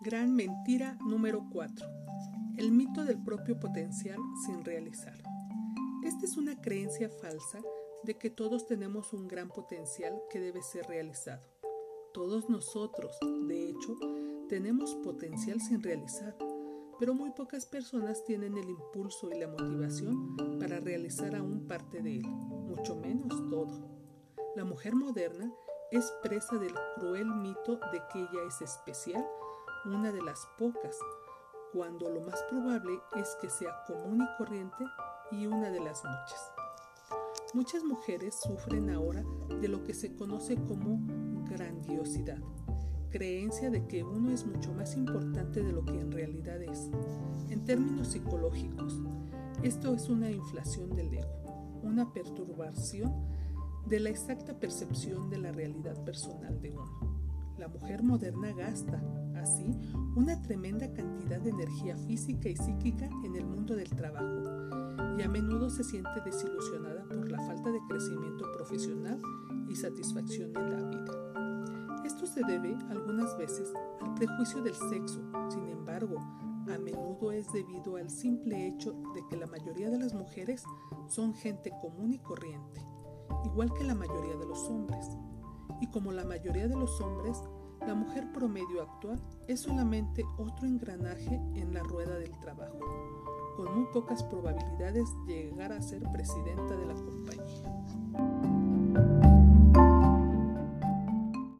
Gran mentira número 4. El mito del propio potencial sin realizar. Esta es una creencia falsa de que todos tenemos un gran potencial que debe ser realizado. Todos nosotros, de hecho, tenemos potencial sin realizar, pero muy pocas personas tienen el impulso y la motivación para realizar aún parte de él, mucho menos todo. La mujer moderna es presa del cruel mito de que ella es especial una de las pocas, cuando lo más probable es que sea común y corriente y una de las muchas. Muchas mujeres sufren ahora de lo que se conoce como grandiosidad, creencia de que uno es mucho más importante de lo que en realidad es. En términos psicológicos, esto es una inflación del ego, una perturbación de la exacta percepción de la realidad personal de uno. La mujer moderna gasta, así, una tremenda cantidad de energía física y psíquica en el mundo del trabajo y a menudo se siente desilusionada por la falta de crecimiento profesional y satisfacción en la vida. Esto se debe algunas veces al prejuicio del sexo, sin embargo, a menudo es debido al simple hecho de que la mayoría de las mujeres son gente común y corriente, igual que la mayoría de los hombres. Y como la mayoría de los hombres, la mujer promedio actual es solamente otro engranaje en la rueda del trabajo, con muy pocas probabilidades de llegar a ser presidenta de la compañía.